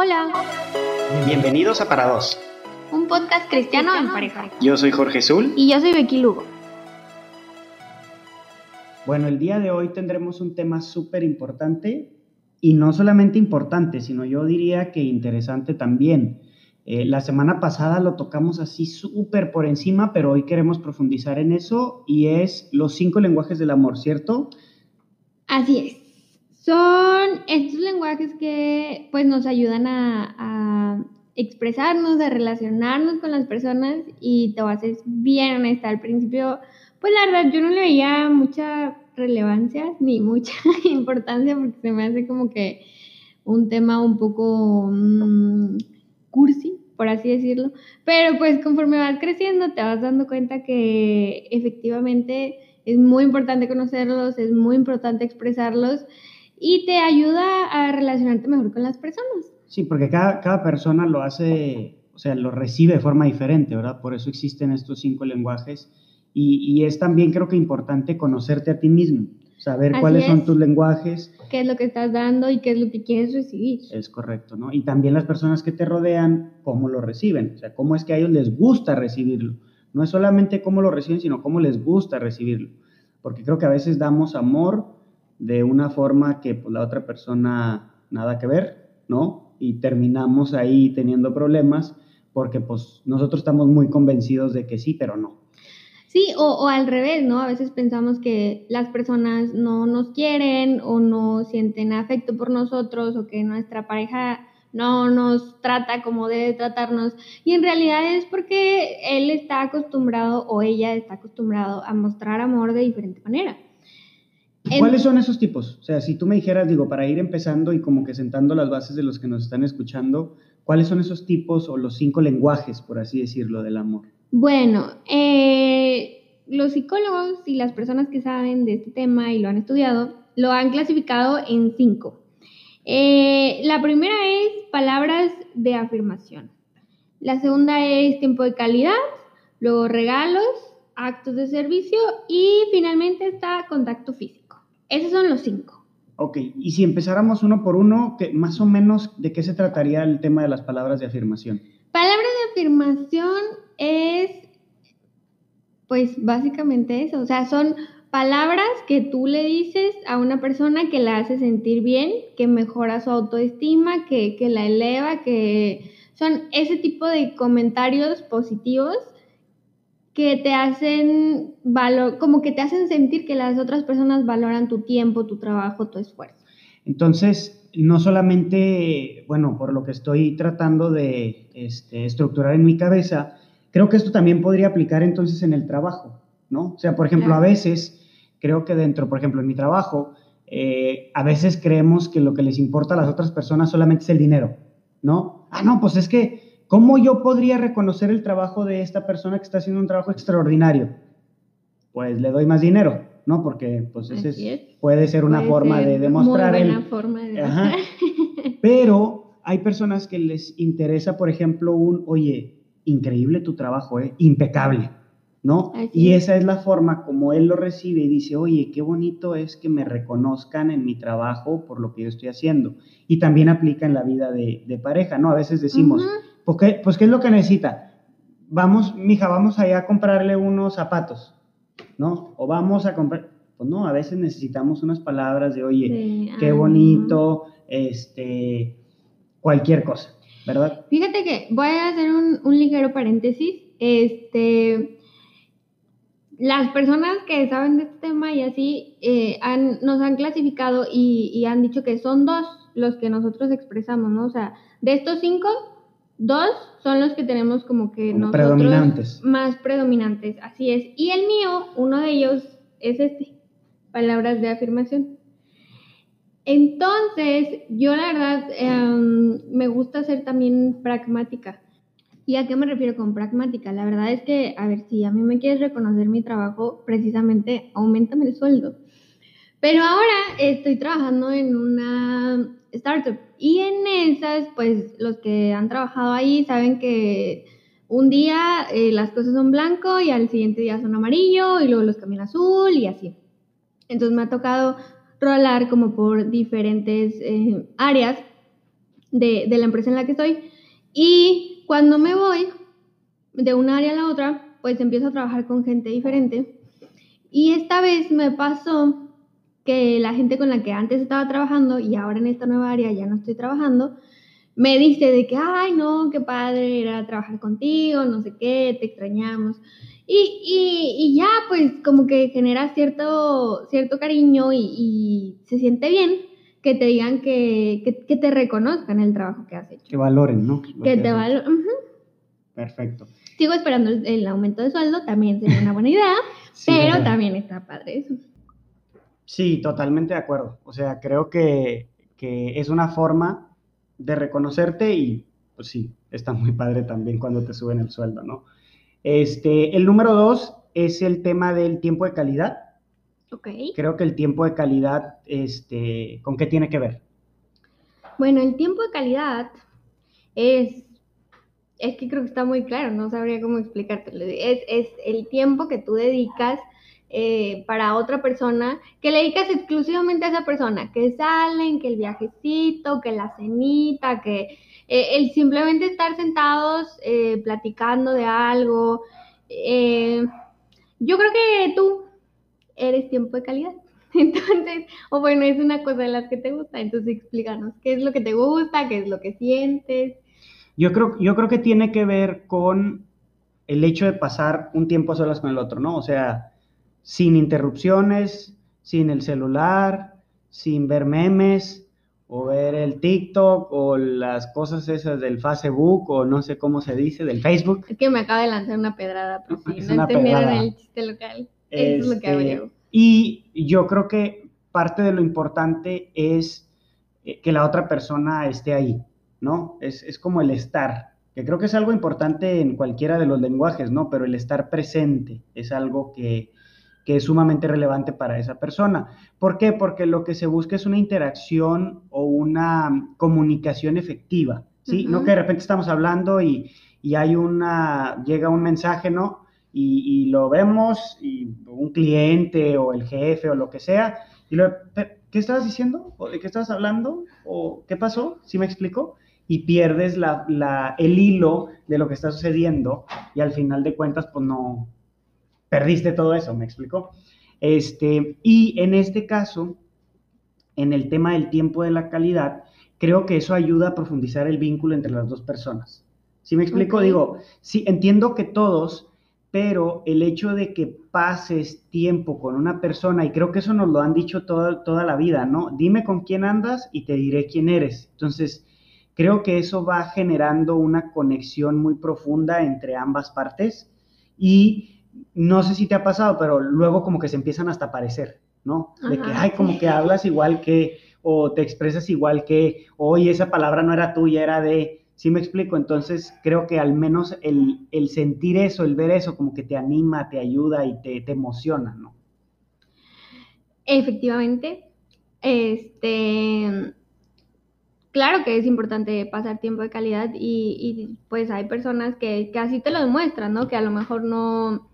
Hola. Bienvenidos a Para Dos. Un podcast cristiano en pareja. Yo soy Jorge Zul. Y yo soy Becky Lugo. Bueno, el día de hoy tendremos un tema súper importante y no solamente importante, sino yo diría que interesante también. Eh, la semana pasada lo tocamos así súper por encima, pero hoy queremos profundizar en eso y es los cinco lenguajes del amor, ¿cierto? Así es. Son estos lenguajes que pues nos ayudan a, expresarnos, a relacionarnos con las personas y te voy a bien honesta. Al principio, pues la verdad yo no le veía mucha relevancia ni mucha importancia porque se me hace como que un tema un poco mm, cursi, por así decirlo. Pero pues conforme vas creciendo te vas dando cuenta que efectivamente es muy importante conocerlos, es muy importante expresarlos y te ayuda a relacionarte mejor con las personas. Sí, porque cada, cada persona lo hace, o sea, lo recibe de forma diferente, ¿verdad? Por eso existen estos cinco lenguajes y, y es también creo que importante conocerte a ti mismo, saber cuáles son tus lenguajes. ¿Qué es lo que estás dando y qué es lo que quieres recibir? Es correcto, ¿no? Y también las personas que te rodean, cómo lo reciben, o sea, cómo es que a ellos les gusta recibirlo. No es solamente cómo lo reciben, sino cómo les gusta recibirlo. Porque creo que a veces damos amor de una forma que pues, la otra persona nada que ver, ¿no? Y terminamos ahí teniendo problemas porque pues nosotros estamos muy convencidos de que sí, pero no. Sí, o, o, al revés, ¿no? A veces pensamos que las personas no nos quieren o no sienten afecto por nosotros o que nuestra pareja no nos trata como debe tratarnos y en realidad es porque él está acostumbrado o ella está acostumbrado a mostrar amor de diferente manera. ¿Cuáles son esos tipos? O sea, si tú me dijeras, digo, para ir empezando y como que sentando las bases de los que nos están escuchando, ¿cuáles son esos tipos o los cinco lenguajes, por así decirlo, del amor? Bueno, eh, los psicólogos y las personas que saben de este tema y lo han estudiado, lo han clasificado en cinco. Eh, la primera es palabras de afirmación. La segunda es tiempo de calidad, luego regalos, actos de servicio y finalmente está contacto físico. Esos son los cinco. Ok, y si empezáramos uno por uno, ¿qué, más o menos de qué se trataría el tema de las palabras de afirmación? Palabras de afirmación es, pues básicamente eso, o sea, son palabras que tú le dices a una persona que la hace sentir bien, que mejora su autoestima, que, que la eleva, que son ese tipo de comentarios positivos que te hacen valor, como que te hacen sentir que las otras personas valoran tu tiempo, tu trabajo, tu esfuerzo. Entonces, no solamente, bueno, por lo que estoy tratando de este, estructurar en mi cabeza, creo que esto también podría aplicar entonces en el trabajo, ¿no? O sea, por ejemplo, a veces creo que dentro, por ejemplo, en mi trabajo, eh, a veces creemos que lo que les importa a las otras personas solamente es el dinero, ¿no? Ah, no, pues es que ¿Cómo yo podría reconocer el trabajo de esta persona que está haciendo un trabajo extraordinario? Pues le doy más dinero, ¿no? Porque pues ese puede ser una forma de demostrar muy buena forma de demostrar. Pero hay personas que les interesa, por ejemplo, un, oye, increíble tu trabajo, ¿eh? impecable, ¿no? y esa es la forma como él lo recibe y dice, oye, qué bonito es que me reconozcan en mi trabajo por lo que yo estoy haciendo. Y también aplica en la vida de, pareja, ¿no? A veces decimos, pues ¿qué, pues, ¿qué es lo que necesita? Vamos, mija, vamos allá a comprarle unos zapatos, ¿no? O vamos a comprar, pues no, a veces necesitamos unas palabras de, oye, qué bonito, este, cualquier cosa, ¿verdad? Fíjate que voy a hacer un, un ligero paréntesis, este, las personas que saben de este tema y así eh, han, nos han clasificado y, y, han dicho que son dos los que nosotros expresamos, ¿no? O sea, de estos cinco, Dos son los que tenemos como que nosotros predominantes. más predominantes, así es. Y el mío, uno de ellos es este, palabras de afirmación. Entonces, yo la verdad em, me gusta ser también pragmática. ¿Y a qué me refiero con pragmática? La verdad es que, a ver, si a mí me quieres reconocer mi trabajo, precisamente aumentame el sueldo. Pero ahora estoy trabajando en una startup. Y en esas, pues los que han trabajado ahí saben que un día eh, las cosas son blanco y al siguiente día son amarillo y luego los cambian azul y así. Entonces me ha tocado rolar como por diferentes eh, áreas de, de la empresa en la que estoy. Y cuando me voy de un área a la otra, pues empiezo a trabajar con gente diferente. Y esta vez me pasó que la gente con la que antes estaba trabajando y ahora en esta nueva área ya no estoy trabajando, me dice de que, ay, no, qué padre era trabajar contigo, no sé qué, te extrañamos. Y, y, ya, pues como que genera cierto, cierto cariño y, se siente bien que te digan que, que, te reconozcan el trabajo que has hecho. Que valoren, ¿no? que te valoren. Perfecto. Sigo esperando el, aumento de sueldo, también sería una buena idea, pero también está padre eso. Sí, totalmente de acuerdo. O sea, creo que, que es una forma de reconocerte y, pues sí, está muy padre también cuando te suben el sueldo, ¿no? Este, el número dos es el tema del tiempo de calidad. Ok. Creo que el tiempo de calidad, este, ¿con qué tiene que ver? Bueno, el tiempo de calidad es, es que creo que está muy claro, no sabría cómo explicártelo. Es, es el tiempo que tú dedicas eh, para otra persona, que le dedicas exclusivamente a esa persona, que salen, que el viajecito, que la cenita, que eh, el simplemente estar sentados eh, platicando de algo. yo creo que tú eres tiempo de calidad. Entonces, o bueno, es una cosa de las que te gusta, entonces explícanos qué es lo que te gusta, qué es lo que sientes. Yo creo, yo creo que tiene que ver con el hecho de pasar un tiempo a solas con el otro, ¿no? O sea, sin interrupciones, sin el celular, sin ver memes o ver el TikTok o las cosas esas del Facebook o no sé cómo se dice, del Facebook. Es que me acaba de lanzar una pedrada, pues sí, no entendieron el chiste local. Eso es lo que. Este, y yo creo que parte de lo importante es eh, que la otra persona esté ahí, ¿no? Es, es como el estar, que creo que es algo importante en cualquiera de los lenguajes, ¿no? Pero el estar presente es algo que, que es sumamente relevante para esa persona. ¿Por qué? Porque lo que se busca es una interacción o una comunicación efectiva, ¿sí? No que de repente estamos hablando y, hay una, llega un mensaje, ¿no? Y, lo vemos, y un cliente o el jefe o lo que sea, y lo, ¿qué estabas diciendo? ¿O ¿De qué estabas hablando? ¿O qué pasó? ¿Sí me explico? Y pierdes la, el hilo de lo que está sucediendo y al final de cuentas, pues no, perdiste todo eso, ¿me explico? Este, y en este caso, en el tema del tiempo de la calidad, creo que eso ayuda a profundizar el vínculo entre las dos personas. ¿Sí me explico? Digo, sí, entiendo que todos, pero el hecho de que pases tiempo con una persona, y creo que eso nos lo han dicho toda, toda la vida, ¿no? Dime con quién andas y te diré quién eres. Entonces, creo que eso va generando una conexión muy profunda entre ambas partes y no sé si te ha pasado, pero luego como que se empiezan hasta a parecer, ¿no? De que, ay, como que hablas igual que, o te expresas igual que, oye, esa palabra no era tuya, era de, ¿sí me explico? Entonces creo que al menos el, sentir eso, el ver eso, como que te anima, te ayuda y te, te emociona, ¿no? Efectivamente, este, claro que es importante pasar tiempo de calidad y, y pues hay personas que, que, así te lo demuestran, ¿no? Que a lo mejor no,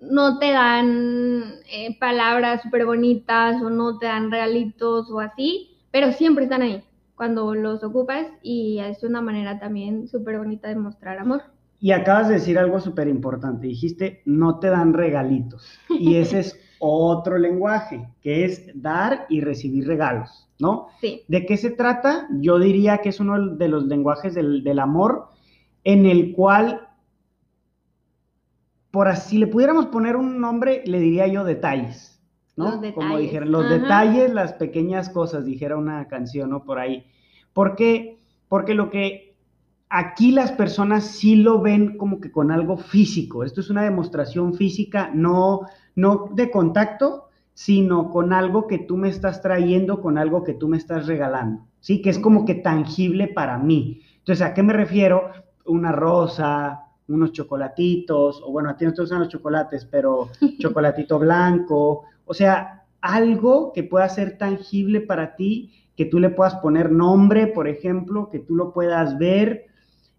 no te dan eh, palabras súper bonitas o no te dan regalitos o así, pero siempre están ahí cuando los ocupas y es una manera también súper bonita de mostrar amor. Y acabas de decir algo súper importante, dijiste, no te dan regalitos. Y ese es otro lenguaje, que es dar y recibir regalos, ¿no? Sí. ¿De qué se trata? Yo diría que es uno de los lenguajes del, del amor en el cual por así, si le pudiéramos poner un nombre, le diría yo detalles, ¿no? Los detalles. Como dijeron, los detalles, las pequeñas cosas, dijera una canción, ¿no? Por ahí. ¿Por qué? Porque lo que aquí las personas sí lo ven como que con algo físico. Esto es una demostración física, no, no de contacto, sino con algo que tú me estás trayendo, con algo que tú me estás regalando, ¿sí? Que es como que tangible para mí. Entonces, ¿a qué me refiero? Una rosa, unos chocolatitos, o bueno, a ti no te gustan los chocolates, pero chocolatito blanco, o sea, algo que pueda ser tangible para ti, que tú le puedas poner nombre, por ejemplo, que tú lo puedas ver,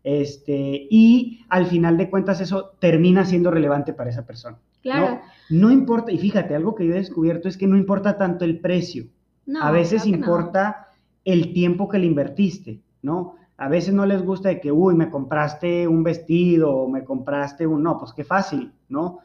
este, y al final de cuentas eso termina siendo relevante para esa persona. Claro. No, no importa, y fíjate, algo que yo he descubierto es que no importa tanto el precio. a veces importa el tiempo que le invertiste, ¿no? A veces no les gusta de que, uy, me compraste un vestido o me compraste un, no, pues qué fácil, ¿no?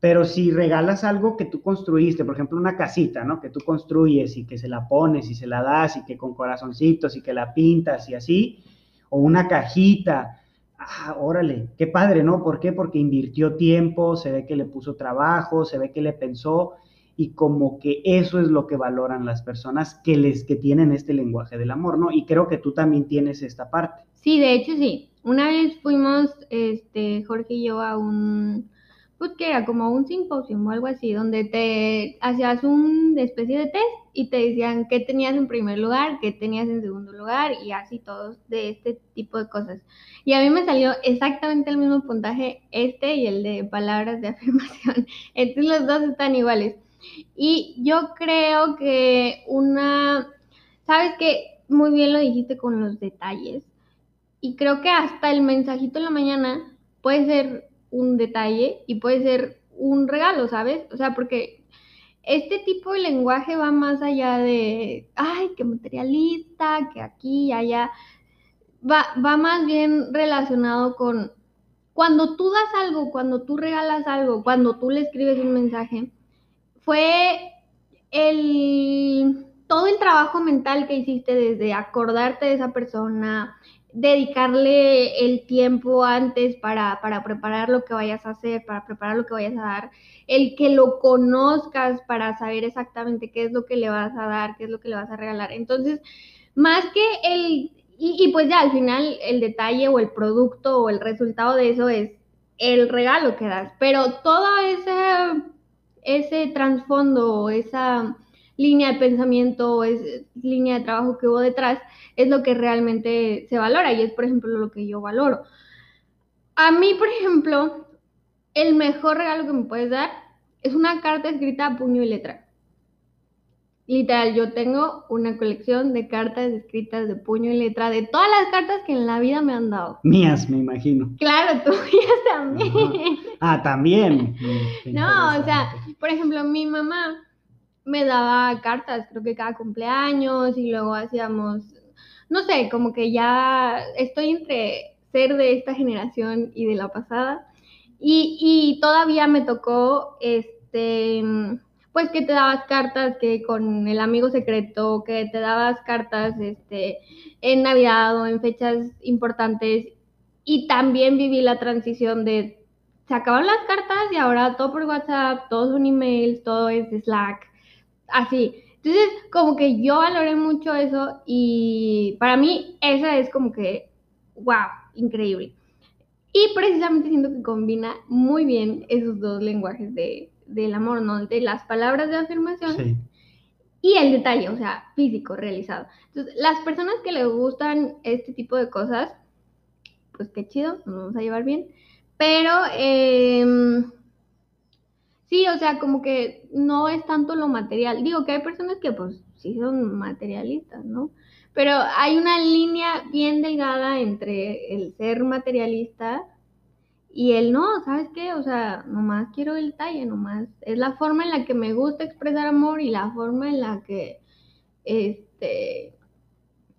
Pero si regalas algo que tú construiste, por ejemplo, una casita, ¿no? Que tú construyes y que se la pones y se la das y que con corazoncitos y que la pintas y así, o una cajita, ah, órale, qué padre, ¿no? ¿Por qué? Porque invirtió tiempo, se ve que le puso trabajo, se ve que le pensó y como que eso es lo que valoran las personas que les que tienen este lenguaje del amor, ¿no? Y creo que tú también tienes esta parte. Sí, de hecho sí. Una vez fuimos, este, Jorge y yo a un, pues que era como un simposio o algo así, donde te hacías una especie de test y te decían qué tenías en primer lugar, qué tenías en segundo lugar y así todos de este tipo de cosas. Y a mí me salió exactamente el mismo puntaje este y el de palabras de afirmación. Entonces los dos están iguales. Y yo creo que una, sabes que muy bien lo dijiste con los detalles. Y creo que hasta el mensajito en la mañana puede ser un detalle y puede ser un regalo, ¿sabes? O sea, porque este tipo de lenguaje va más allá de, ay, qué materialista, que aquí y allá. Va, va más bien relacionado con cuando tú das algo, cuando tú regalas algo, cuando tú le escribes un mensaje, fue el, todo el trabajo mental que hiciste desde acordarte de esa persona, dedicarle el tiempo antes para, para, preparar lo que vayas a hacer, para preparar lo que vayas a dar, el que lo conozcas para saber exactamente qué es lo que le vas a dar, qué es lo que le vas a regalar. Entonces, más que el, y, y pues ya al final el detalle o el producto o el resultado de eso es el regalo que das, pero toda esa ese trasfondo, esa línea de pensamiento, esa línea de trabajo que hubo detrás, es lo que realmente se valora y es, por ejemplo, lo que yo valoro. A mí, por ejemplo, el mejor regalo que me puedes dar es una carta escrita a puño y letra. Literal, yo tengo una colección de cartas escritas de puño y letra de todas las cartas que en la vida me han dado. Mías, me imagino. Claro, tuyas también. Ah, también. no, o sea, por ejemplo, mi mamá me daba cartas, creo que cada cumpleaños y luego hacíamos, no sé, como que ya estoy entre ser de esta generación y de la pasada. Y, y todavía me tocó, este pues que te dabas cartas que con el amigo secreto, que te dabas cartas este, en Navidad o en fechas importantes. Y también viví la transición de, se acaban las cartas y ahora todo por WhatsApp, todos son emails, todo es Slack, así. Entonces, como que yo valoré mucho eso y para mí esa es como que, wow, increíble. Y precisamente siento que combina muy bien esos dos lenguajes de, del amor, ¿no? De las palabras de afirmación y el detalle, o sea, físico, realizado. Entonces, las personas que les gustan este tipo de cosas, pues qué chido, nos vamos a llevar bien. Pero, em, sí, o sea, como que no es tanto lo material. Digo que hay personas que pues sí son materialistas, ¿no? Pero hay una línea bien delgada entre el ser materialista y él no, ¿sabes qué? O sea, nomás quiero el detalle, nomás. Es la forma en la que me gusta expresar amor y la forma en la que este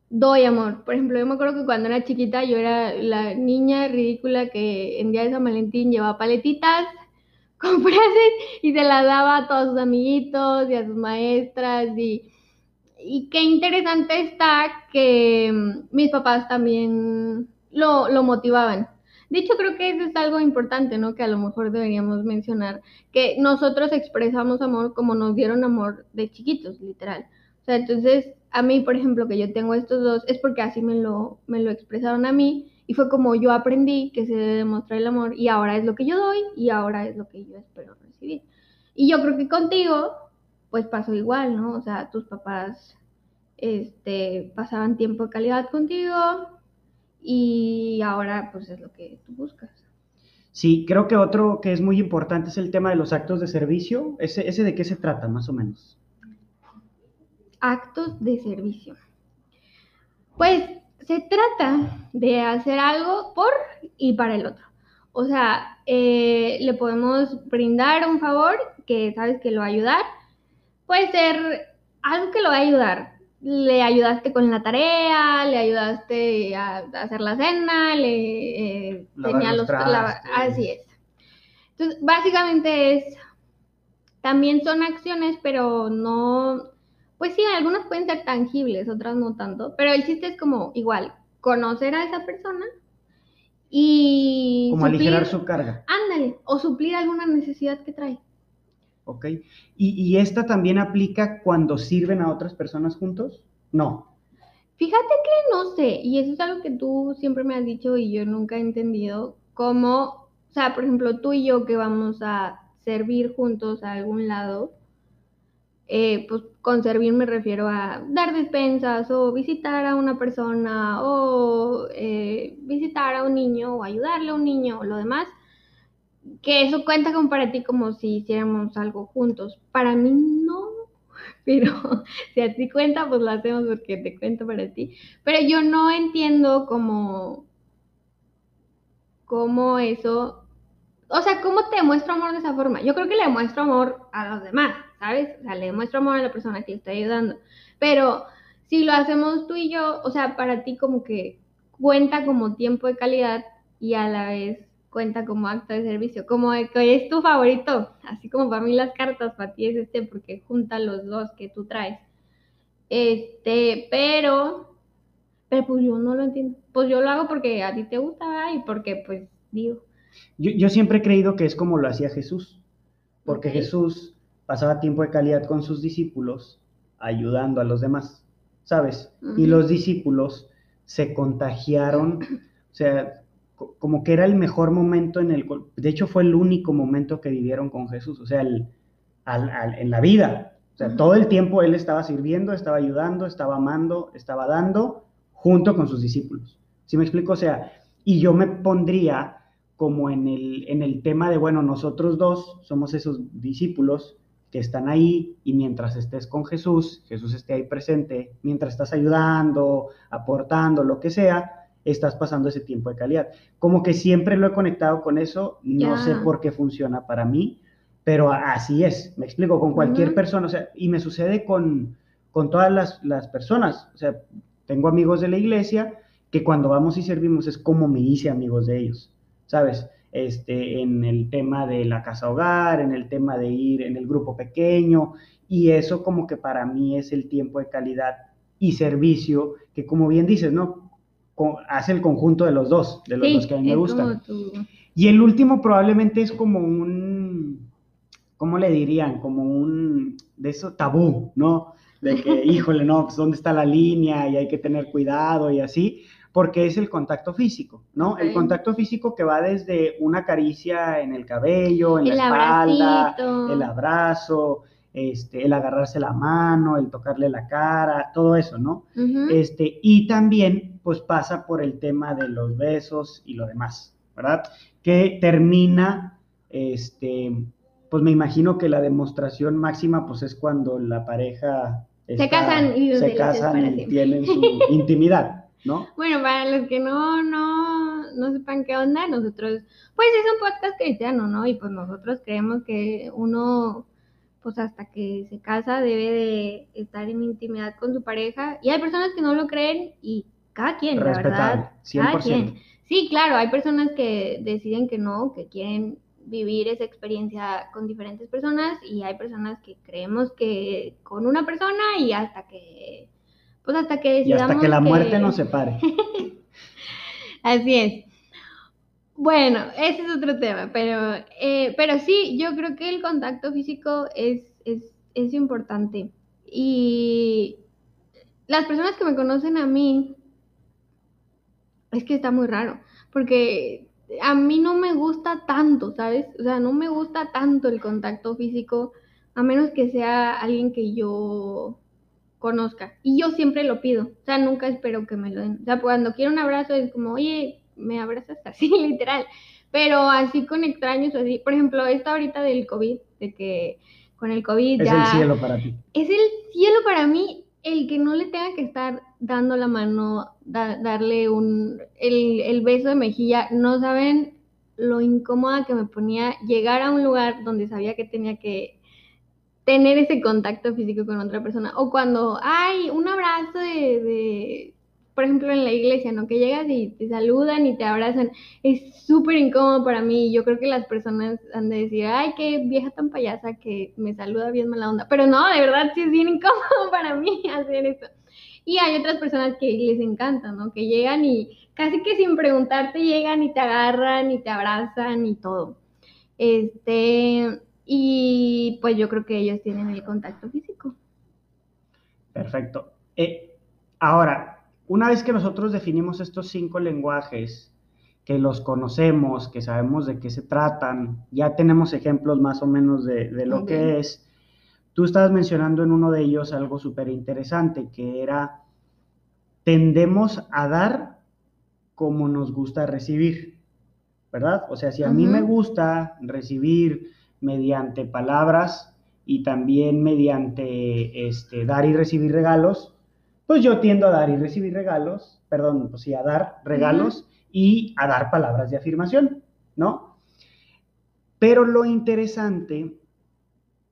doy amor. Por ejemplo, yo me acuerdo que cuando era chiquita yo era la niña ridícula que en día de San Valentín llevaba paletitas con frases y se las daba a todos sus amiguitos y a sus maestras y, y qué interesante está que mm, mis papás también lo, lo motivaban. De hecho, creo que eso es algo importante, ¿no? Que a lo mejor deberíamos mencionar, que nosotros expresamos amor como nos dieron amor de chiquitos, literal. O sea, entonces, a mí, por ejemplo, que yo tengo estos dos, es porque así me lo, me lo expresaron a mí y fue como yo aprendí que se debe demostrar el amor y ahora es lo que yo doy y ahora es lo que yo espero recibir. Y yo creo que contigo, pues pasó igual, ¿no? O sea, tus papás este, pasaban tiempo de calidad contigo, y ahora pues es lo que tú buscas. Sí, creo que otro que es muy importante es el tema de los actos de servicio. ¿Ese, ese de qué se trata, más o menos? Actos de servicio. Pues se trata de hacer algo por y para el otro. O sea, eh, le podemos brindar un favor que sabes que lo va a ayudar. Puede ser algo que lo va a ayudar le ayudaste con la tarea, le ayudaste a, hacer la cena, le eh, tenía los, así es. Entonces, básicamente es, también son acciones, pero no, pues sí, algunas pueden ser tangibles, otras no tanto, pero el chiste es como igual, conocer a esa persona y... Como aligerar su carga. Ándale, o suplir alguna necesidad que trae. ¿Ok? ¿Y, esta también aplica cuando sirven a otras personas juntos? No. Fíjate que no sé, y eso es algo que tú siempre me has dicho y yo nunca he entendido, cómo, o sea, por ejemplo, tú y yo que vamos a servir juntos a algún lado, eh, pues con servir me refiero a dar despensas o visitar a una persona o eh, visitar a un niño o ayudarle a un niño o lo demás que eso cuenta como para ti como si hiciéramos algo juntos. Para mí no, pero si a ti cuenta, pues lo hacemos porque te cuento para ti. Pero yo no entiendo cómo, cómo eso, o sea, cómo te demuestro amor de esa forma. Yo creo que le muestro amor a los demás, ¿sabes? O sea, le muestro amor a la persona que le está ayudando. Pero si lo hacemos tú y yo, o sea, para ti como que cuenta como tiempo de calidad y a la vez cuenta como acto de servicio, como que es tu favorito, así como para mí las cartas, para ti es este porque junta los dos que tú traes. Este, pero, pero pues yo no lo entiendo. Pues yo lo hago porque a ti te gusta y porque pues digo. Yo, yo siempre he creído que es como lo hacía Jesús, porque Jesús pasaba tiempo de calidad con sus discípulos ayudando a los demás, ¿sabes? Y los discípulos se contagiaron, o sea, como que era el mejor momento en el, de hecho fue el único momento que vivieron con Jesús, o sea, en la vida, o sea, todo el tiempo él estaba sirviendo, estaba ayudando, estaba amando, estaba dando, junto con sus discípulos. ¿Sí me explico? O sea, y yo me pondría como en el, en el tema de, bueno, nosotros dos somos esos discípulos que están ahí y mientras estés con Jesús, Jesús esté ahí presente, mientras estás ayudando, aportando, lo que sea, estás pasando ese tiempo de calidad. Como que siempre lo he conectado con eso, no sé por qué funciona para mí, pero así es, me explico, con cualquier persona, o sea, y me sucede con, con todas las, las, personas, o sea, tengo amigos de la iglesia que cuando vamos y servimos es como me hice amigos de ellos, ¿sabes? Este, en el tema de la casa hogar, en el tema de ir en el grupo pequeño, y eso como que para mí es el tiempo de calidad y servicio, que como bien dices, ¿no? Hace el conjunto de los dos, de los dos que a mí me gustan. Y el último probablemente es como un, ¿cómo le dirían? Como un, de eso, tabú, ¿no? De que, híjole, no, pues dónde está la línea y hay que tener cuidado y así, porque es el contacto físico, ¿no? El contacto físico que va desde una caricia en el cabello, en la espalda, el abrazo, este, el agarrarse la mano, el tocarle la cara, todo eso, ¿no? este, y también, pues pasa por el tema de los besos y lo demás, ¿verdad? Que termina, este, pues me imagino que la demostración máxima, pues es cuando la pareja se casan y, se casan y tienen su intimidad, ¿no? Bueno, para los que no, no, no sepan qué onda, nosotros, pues es un podcast cristiano, ¿no? Y pues nosotros creemos que uno pues hasta que se casa debe de estar en intimidad con su pareja. Y hay personas que no lo creen y cada quien, la verdad. 100%. Cada quien. Sí, claro, hay personas que deciden que no, que quieren vivir esa experiencia con diferentes personas y hay personas que creemos que con una persona y hasta que pues hasta que y hasta que la muerte nos separe. Así es. Bueno, ese es otro tema, pero, eh, pero sí, yo creo que el contacto físico es, es, importante. Y las personas que me conocen a mí, es que está muy raro, porque a mí no me gusta tanto, ¿sabes? O sea, no me gusta tanto el contacto físico, a menos que sea alguien que yo conozca. Y yo siempre lo pido, o sea, nunca espero que me lo den. O sea, cuando quiero un abrazo es como, oye, me abrazas así, literal. Pero así con extraños, así. Por ejemplo, esta ahorita del COVID, de que con el COVID es ya... Es el cielo para ti. Es el cielo para mí el que no le tenga que estar dando la mano, darle un... El, el beso de mejilla. No saben lo incómoda que me ponía llegar a un lugar donde sabía que tenía que tener ese contacto físico con otra persona. O cuando hay un abrazo de, por ejemplo, en la iglesia, ¿no? Que llegas y te saludan y te abrazan. Es súper incómodo para mí. Yo creo que las personas han de decir, ay, qué vieja tan payasa que me saluda bien mala onda. Pero no, de verdad sí es bien incómodo para mí hacer eso. Y hay otras personas que les encanta, ¿no? Que llegan y casi que sin preguntarte llegan y te agarran y te abrazan y todo. Este, y pues yo creo que ellos tienen el contacto físico. Perfecto. Eh, ahora, una vez que nosotros definimos estos cinco lenguajes, que los conocemos, que sabemos de qué se tratan, ya tenemos ejemplos más o menos de, lo que es, tú estabas mencionando en uno de ellos algo súper interesante, que era, tendemos a dar como nos gusta recibir, ¿verdad? O sea, si a mí me gusta recibir mediante palabras y también mediante este, dar y recibir regalos, pues yo tiendo a dar y recibir regalos, perdón, pues sí, a dar regalos y a dar palabras de afirmación, ¿no? Pero lo interesante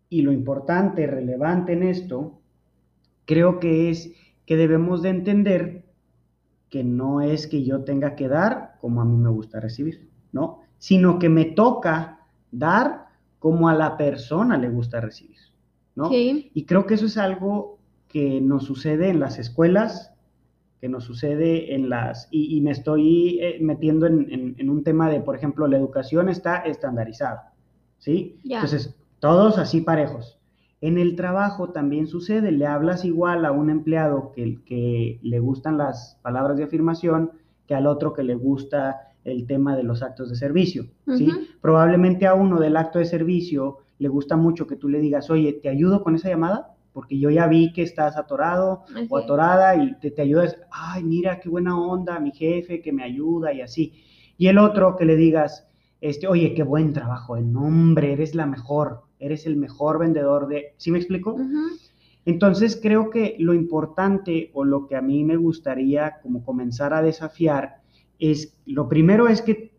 y lo importante, relevante en esto, creo que es que debemos de entender que no es que yo tenga que dar como a mí me gusta recibir, ¿no? Sino que me toca dar como a la persona le gusta recibir, ¿no? Sí. Y creo que eso es algo que nos sucede en las escuelas, que nos sucede en las, y, me estoy eh, metiendo en, un tema de, por ejemplo, la educación está estandarizada, ¿sí? Entonces, todos así parejos. En el trabajo también sucede, le hablas igual a un empleado que, que le gustan las palabras de afirmación que al otro que le gusta el tema de los actos de servicio, ¿sí? Probablemente a uno del acto de servicio le gusta mucho que tú le digas, oye, ¿te ayudo con esa llamada? Porque yo ya vi que estás atorado o atorada y te, te ayudas, ay, mira, qué buena onda, mi jefe que me ayuda y así. Y el otro que le digas, este, oye, qué buen trabajo, el nombre, eres la mejor, eres el mejor vendedor de, ¿sí me explico? Entonces creo que lo importante o lo que a mí me gustaría como comenzar a desafiar es, lo primero es que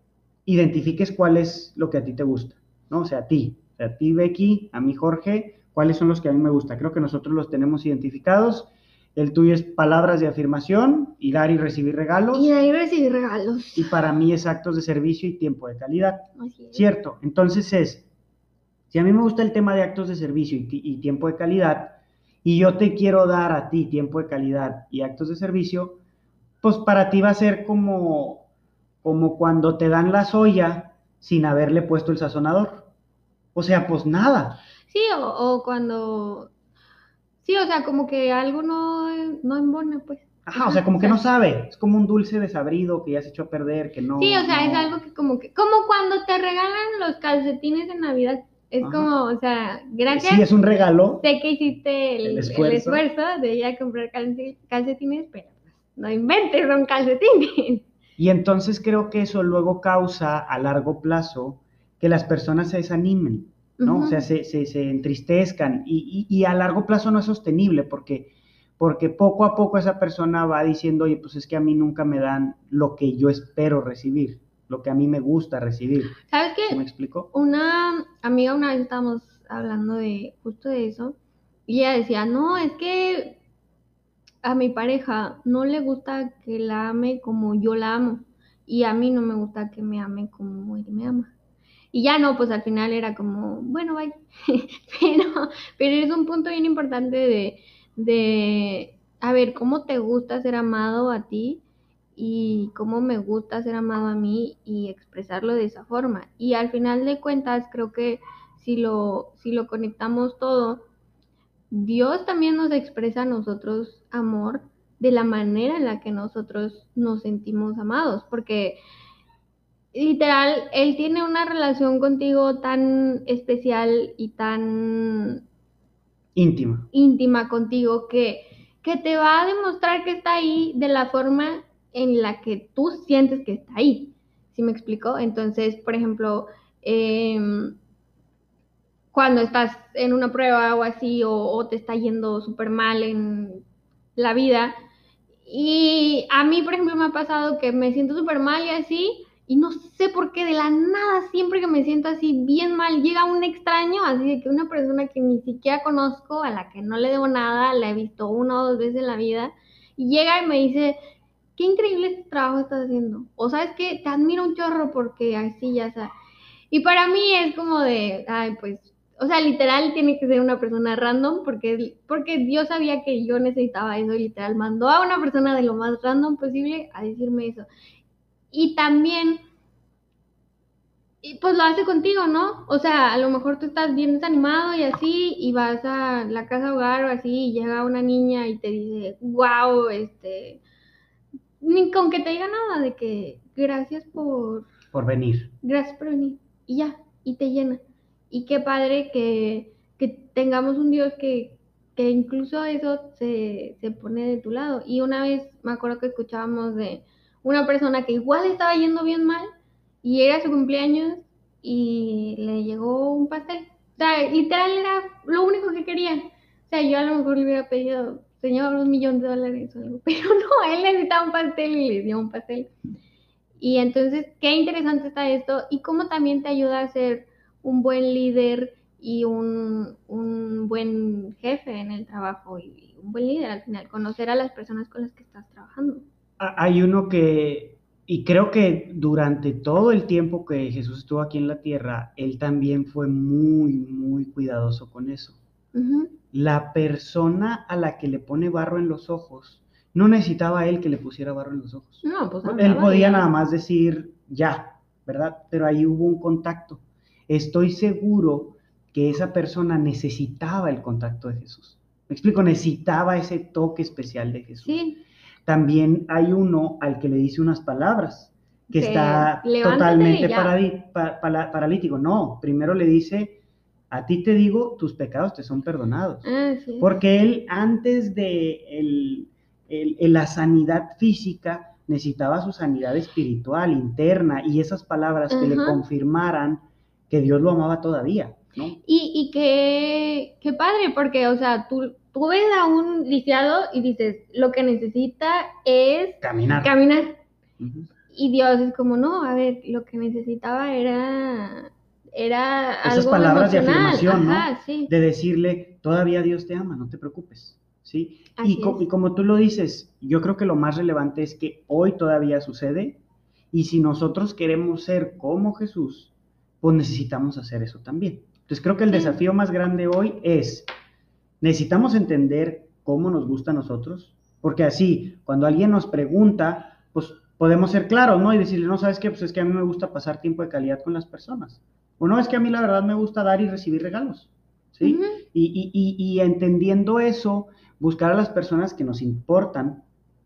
identifiques cuál es lo que a ti te gusta, ¿no? O sea, a ti, o sea, a ti, Becky, a mí, Jorge, cuáles son los que a mí me gusta. Creo que nosotros los tenemos identificados. El tuyo es palabras de afirmación y dar y recibir regalos. Y dar y recibir regalos. Y para mí es actos de servicio y tiempo de calidad. ¿Cierto? Entonces es, si a mí me gusta el tema de actos de servicio y, y tiempo de calidad, y yo te quiero dar a ti tiempo de calidad y actos de servicio, pues para ti va a ser como, como cuando te dan la soya sin haberle puesto el sazonador. O sea, pues nada. Sí, o, cuando... Sí, o sea, como que algo no, no embona, pues. Ajá, o sea, como que no sabe. Es como un dulce desabrido que ya se echó a perder, que no. Sí, o sea, es algo que como que. Como cuando te regalan los calcetines en Navidad. Es como, o sea, gracias. Sí, es un regalo. Sé que hiciste el, esfuerzo. de ir a comprar calcetines, pero no inventes, son calcetines. Y entonces creo que eso luego causa a largo plazo que las personas se desanimen, ¿no? O sea, se, se, entristezcan y, y, a largo plazo no es sostenible porque, porque poco a poco esa persona va diciendo, oye, pues es que a mí nunca me dan lo que yo espero recibir, lo que a mí me gusta recibir. ¿Sabes qué? me explico? Una amiga una vez estábamos hablando de justo de eso y ella decía, no, es que a mi pareja no le gusta que la ame como yo la amo y a mí no me gusta que me ame como él me ama. Y ya no, pues al final era como, bueno, bye. pero, pero es un punto bien importante de, de, a ver, ¿cómo te gusta ser amado a ti? y cómo me gusta ser amado a mí y expresarlo de esa forma. Y al final de cuentas, creo que si lo, si lo conectamos todo, Dios también nos expresa a nosotros amor de la manera en la que nosotros nos sentimos amados, porque literal, Él tiene una relación contigo tan especial y tan íntima, íntima contigo que, que te va a demostrar que está ahí de la forma en la que tú sientes que está ahí. ¿Sí me explico? Entonces, por ejemplo, eh, cuando estás en una prueba o así, o, te está yendo súper mal en la vida. Y a mí, por ejemplo, me ha pasado que me siento súper mal y así, Y no sé por qué de la nada, siempre que me siento así bien mal, llega un extraño, así de que una persona que ni siquiera conozco, a la que no le debo nada, la he visto una o dos veces en la vida, y llega y me dice, qué increíble trabajo estás haciendo. O sabes que te admiro un chorro porque así ya está. Y para mí es como de, ay, pues, o sea, literal tiene que ser una persona random porque, porque Dios sabía que yo necesitaba eso, literal, mandó a una persona de lo más random posible a decirme eso. Y también, y pues lo hace contigo, ¿no? O sea, a lo mejor tú estás bien desanimado y así, y vas a la casa hogar o así, y llega una niña y te dice, wow, este, ni con que te diga nada de que gracias por... Por venir. Gracias por venir. Y ya, y te llena. Y qué padre que, que tengamos un Dios que, que incluso eso se, se pone de tu lado. Y una vez me acuerdo que escuchábamos de una persona que igual estaba yendo bien mal y era su cumpleaños y le llegó un pastel. O sea, literal era lo único que quería. O sea, yo a lo mejor le hubiera pedido, señor, un millón de dólares o algo, pero no, él necesitaba un pastel y le dio un pastel. Y entonces, qué interesante está esto y cómo también te ayuda a ser un buen líder y un, un buen jefe en el trabajo y un buen líder al final, conocer a las personas con las que estás trabajando hay uno que, y creo que durante todo el tiempo que Jesús estuvo aquí en la tierra, él también fue muy, muy cuidadoso con eso. La persona a la que le pone barro en los ojos, no necesitaba él que le pusiera barro en los ojos. No, pues él podía nada más decir ya, ¿verdad? Pero ahí hubo un contacto. Estoy seguro que esa persona necesitaba el contacto de Jesús. Me explico, necesitaba ese toque especial de Jesús. Sí. También hay uno al que le dice unas palabras, que, está totalmente paralítico. No, primero le dice, a ti te digo, tus pecados te son perdonados. Ah, Porque él antes de la sanidad física necesitaba su sanidad espiritual, interna, y esas palabras que le confirmaran que Dios lo amaba todavía. Y, y qué, qué padre, porque, o sea, tú, tú ves a un lisiado y dices, lo que necesita es caminar. caminar. Y Dios es como, no, a ver, lo que necesitaba era, era Esas palabras de afirmación, ¿no? De decirle, todavía Dios te ama, no te preocupes. ¿Sí? Y, y, como tú lo dices, yo creo que lo más relevante es que hoy todavía sucede y si nosotros queremos ser como Jesús, pues necesitamos hacer eso también. Entonces creo que el desafío más grande hoy es necesitamos entender cómo nos gusta a nosotros, porque así, cuando alguien nos pregunta, pues podemos ser claros, ¿no? Y decirle, no, ¿sabes qué? Pues es que a mí me gusta pasar tiempo de calidad con las personas. O no, es que a mí la verdad me gusta dar y recibir regalos, ¿sí? y, y, y, entendiendo eso, buscar a las personas que nos importan,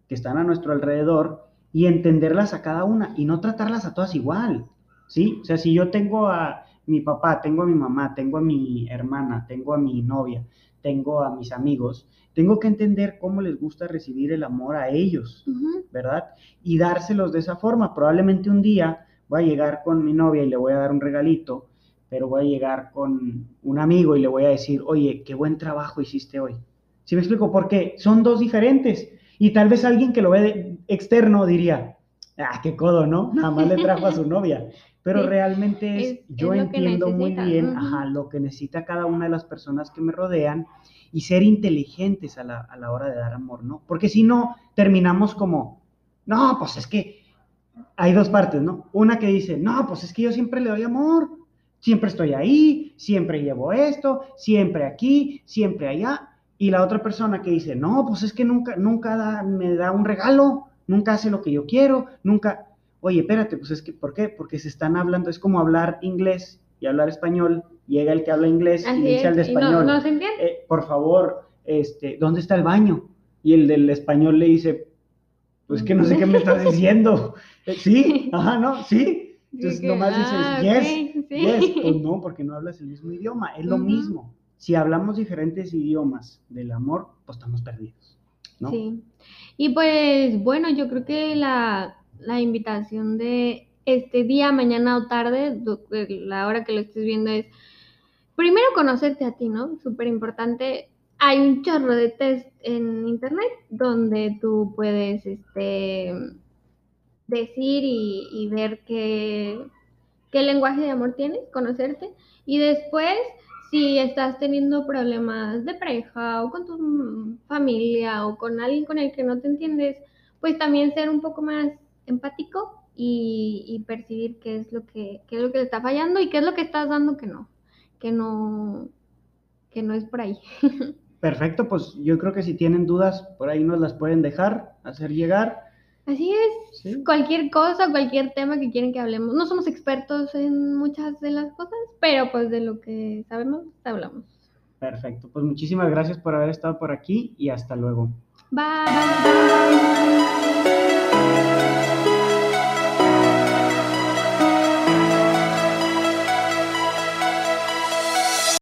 que están a nuestro alrededor, y entenderlas a cada una, y no tratarlas a todas igual, ¿sí? O sea, si yo tengo a mi papá, tengo a mi mamá, tengo a mi hermana, tengo a mi novia, tengo a mis amigos, tengo que entender cómo les gusta recibir el amor a ellos, ¿verdad? Y dárselos de esa forma. Probablemente un día voy a llegar con mi novia y le voy a dar un regalito, pero voy a llegar con un amigo y le voy a decir, oye, qué buen trabajo hiciste hoy. ¿Sí me explico? Porque son dos diferentes. Y tal vez alguien que lo ve externo diría, ah, qué codo, ¿no? Nada más le trajo a su novia pero realmente es, yo entiendo muy bien lo que necesita cada una de las personas que me rodean y ser inteligentes a la, a la hora de dar amor, ¿no? Porque si no, terminamos como, no, pues es que hay dos partes, ¿no? Una que dice, no, pues es que yo siempre le doy amor, siempre estoy ahí, siempre llevo esto, siempre aquí, siempre allá. Y la otra persona que dice, no, pues es que nunca, nunca me da un regalo, nunca hace lo que yo quiero, nunca oye, espérate, pues es que, ¿por qué? Porque se están hablando, es como hablar inglés y hablar español, llega el que habla inglés y dice al de español, no, se entiende. Eh, por favor, este, ¿dónde está el baño? Y el del español le dice, pues que no sé qué me estás diciendo. Eh, sí, ajá, no, sí. Entonces nomás dices, ah, yes, yes, pues no, porque no hablas el mismo idioma, es lo mismo. Si hablamos diferentes idiomas del amor, pues estamos perdidos. ¿no? Sí. Y pues bueno, yo creo que la, la invitación de este día, mañana o tarde, la hora que lo estés viendo es primero conocerte a ti, ¿no? Súper importante. Hay un chorro de test en internet donde tú puedes, este, decir y, ver qué, qué lenguaje de amor tienes, conocerte. Y después, si estás teniendo problemas de pareja o con tu familia o con alguien con el que no te entiendes, pues también ser un poco más empático y, percibir qué es lo que qué es lo que le está fallando y qué es lo que estás dando que no, que no, que no es por ahí. Perfecto, pues yo creo que si tienen dudas, por ahí nos las pueden dejar, hacer llegar. Así es, cualquier cosa, cualquier tema que quieren que hablemos. No somos expertos en muchas de las cosas, pero pues de lo que sabemos, hablamos. Perfecto, pues muchísimas gracias por haber estado por aquí y hasta luego. Bye.